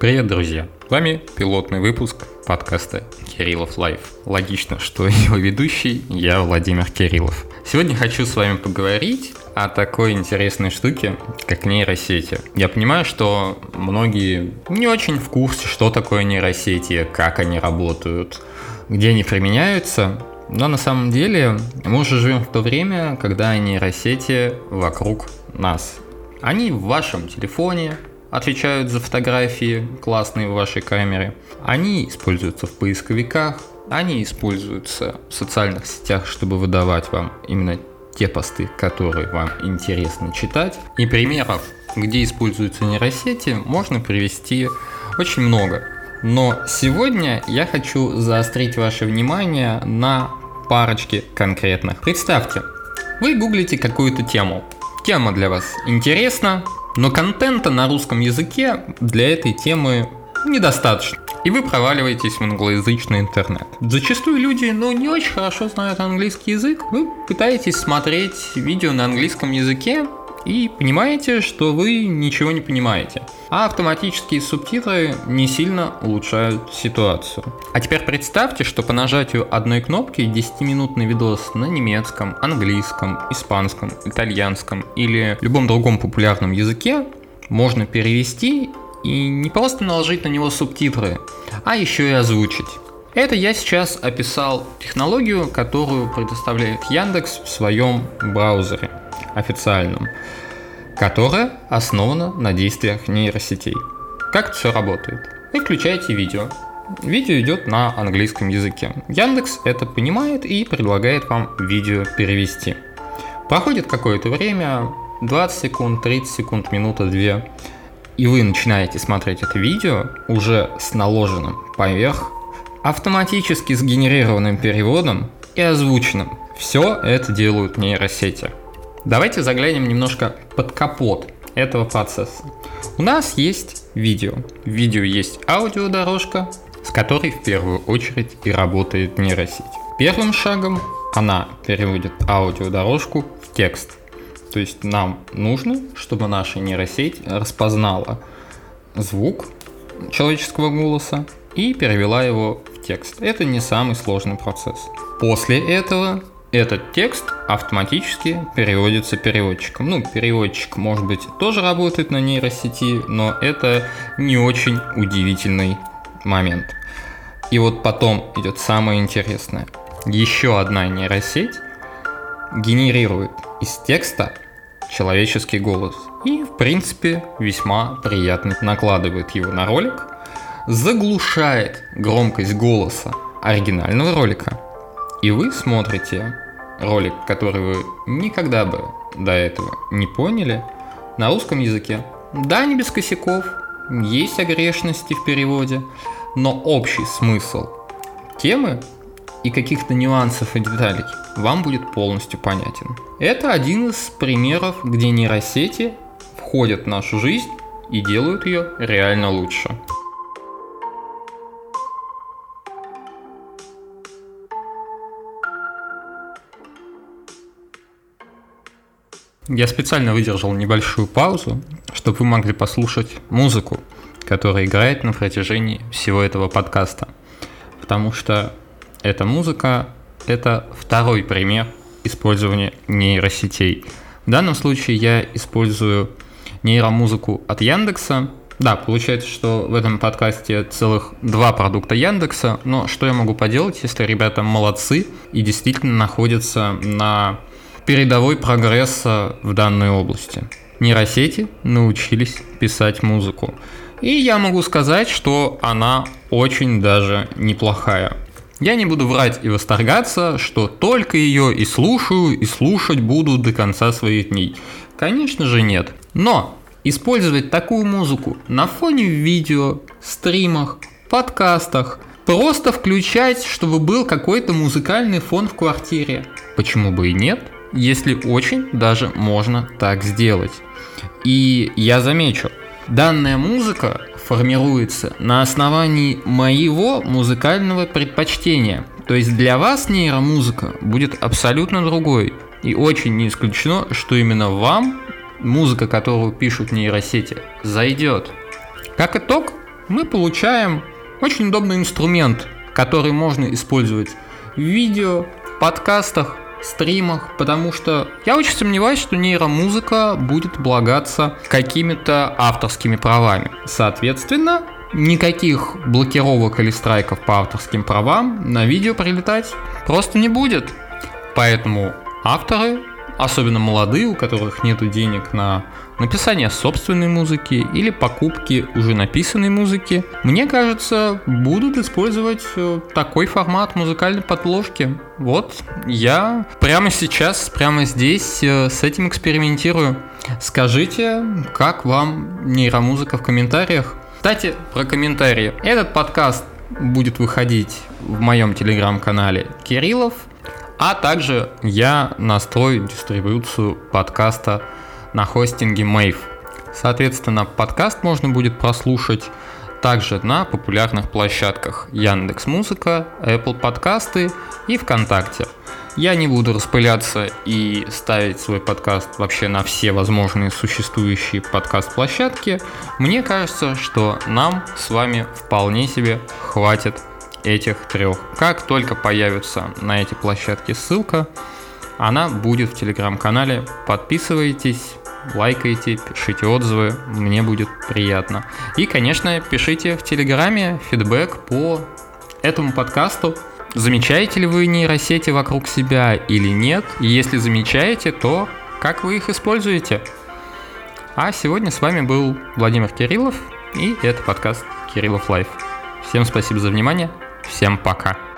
Привет, друзья! С вами пилотный выпуск подкаста Кириллов Live. Логично, что его ведущий я Владимир Кириллов. Сегодня хочу с вами поговорить о такой интересной штуке, как нейросети. Я понимаю, что многие не очень в курсе, что такое нейросети, как они работают, где они применяются, но на самом деле мы уже живем в то время, когда нейросети вокруг нас. Они в вашем телефоне, отвечают за фотографии классные в вашей камере. Они используются в поисковиках, они используются в социальных сетях, чтобы выдавать вам именно те посты, которые вам интересно читать. И примеров, где используются нейросети, можно привести очень много. Но сегодня я хочу заострить ваше внимание на парочке конкретных. Представьте, вы гуглите какую-то тему. Тема для вас интересна, но контента на русском языке для этой темы недостаточно. И вы проваливаетесь в англоязычный интернет. Зачастую люди, ну, не очень хорошо знают английский язык. Вы пытаетесь смотреть видео на английском языке, и понимаете, что вы ничего не понимаете. А автоматические субтитры не сильно улучшают ситуацию. А теперь представьте, что по нажатию одной кнопки 10-минутный видос на немецком, английском, испанском, итальянском или любом другом популярном языке можно перевести и не просто наложить на него субтитры, а еще и озвучить. Это я сейчас описал технологию, которую предоставляет Яндекс в своем браузере официальном, которая основана на действиях нейросетей. Как это все работает? Вы включаете видео. Видео идет на английском языке. Яндекс это понимает и предлагает вам видео перевести. Проходит какое-то время, 20 секунд, 30 секунд, минута, две, и вы начинаете смотреть это видео уже с наложенным поверх автоматически сгенерированным переводом и озвученным. Все это делают нейросети. Давайте заглянем немножко под капот этого процесса. У нас есть видео. В видео есть аудиодорожка, с которой в первую очередь и работает нейросеть. Первым шагом она переводит аудиодорожку в текст. То есть нам нужно, чтобы наша нейросеть распознала звук человеческого голоса и перевела его в текст. Это не самый сложный процесс. После этого этот текст автоматически переводится переводчиком. Ну, переводчик, может быть, тоже работает на нейросети, но это не очень удивительный момент. И вот потом идет самое интересное. Еще одна нейросеть генерирует из текста человеческий голос. И, в принципе, весьма приятно накладывает его на ролик, заглушает громкость голоса оригинального ролика – и вы смотрите ролик, который вы никогда бы до этого не поняли, на русском языке. Да, не без косяков, есть огрешности в переводе, но общий смысл темы и каких-то нюансов и деталей вам будет полностью понятен. Это один из примеров, где нейросети входят в нашу жизнь и делают ее реально лучше. Я специально выдержал небольшую паузу, чтобы вы могли послушать музыку, которая играет на протяжении всего этого подкаста. Потому что эта музыка – это второй пример использования нейросетей. В данном случае я использую нейромузыку от Яндекса. Да, получается, что в этом подкасте целых два продукта Яндекса, но что я могу поделать, если ребята молодцы и действительно находятся на передовой прогресса в данной области. Нейросети научились писать музыку. И я могу сказать, что она очень даже неплохая. Я не буду врать и восторгаться, что только ее и слушаю, и слушать буду до конца своих дней. Конечно же нет. Но использовать такую музыку на фоне видео, стримах, подкастах, просто включать, чтобы был какой-то музыкальный фон в квартире. Почему бы и нет? Если очень даже можно так сделать. И я замечу, данная музыка формируется на основании моего музыкального предпочтения. То есть для вас нейромузыка будет абсолютно другой. И очень не исключено, что именно вам музыка, которую пишут нейросети, зайдет. Как итог, мы получаем очень удобный инструмент, который можно использовать в видео, подкастах, стримах, потому что я очень сомневаюсь, что нейромузыка будет облагаться какими-то авторскими правами. Соответственно, никаких блокировок или страйков по авторским правам на видео прилетать просто не будет. Поэтому авторы особенно молодые, у которых нет денег на написание собственной музыки или покупки уже написанной музыки, мне кажется, будут использовать э, такой формат музыкальной подложки. Вот, я прямо сейчас, прямо здесь э, с этим экспериментирую. Скажите, как вам нейромузыка в комментариях? Кстати, про комментарии. Этот подкаст будет выходить в моем телеграм-канале Кириллов – а также я настрою дистрибуцию подкаста на хостинге Mave. Соответственно, подкаст можно будет прослушать также на популярных площадках Яндекс Музыка, Apple Подкасты и ВКонтакте. Я не буду распыляться и ставить свой подкаст вообще на все возможные существующие подкаст-площадки. Мне кажется, что нам с вами вполне себе хватит этих трех. Как только появится на эти площадки ссылка, она будет в телеграм-канале. Подписывайтесь, лайкайте, пишите отзывы, мне будет приятно. И, конечно, пишите в телеграме фидбэк по этому подкасту. Замечаете ли вы нейросети вокруг себя или нет? И если замечаете, то как вы их используете? А сегодня с вами был Владимир Кириллов, и это подкаст Кириллов Live. Всем спасибо за внимание. Всем пока.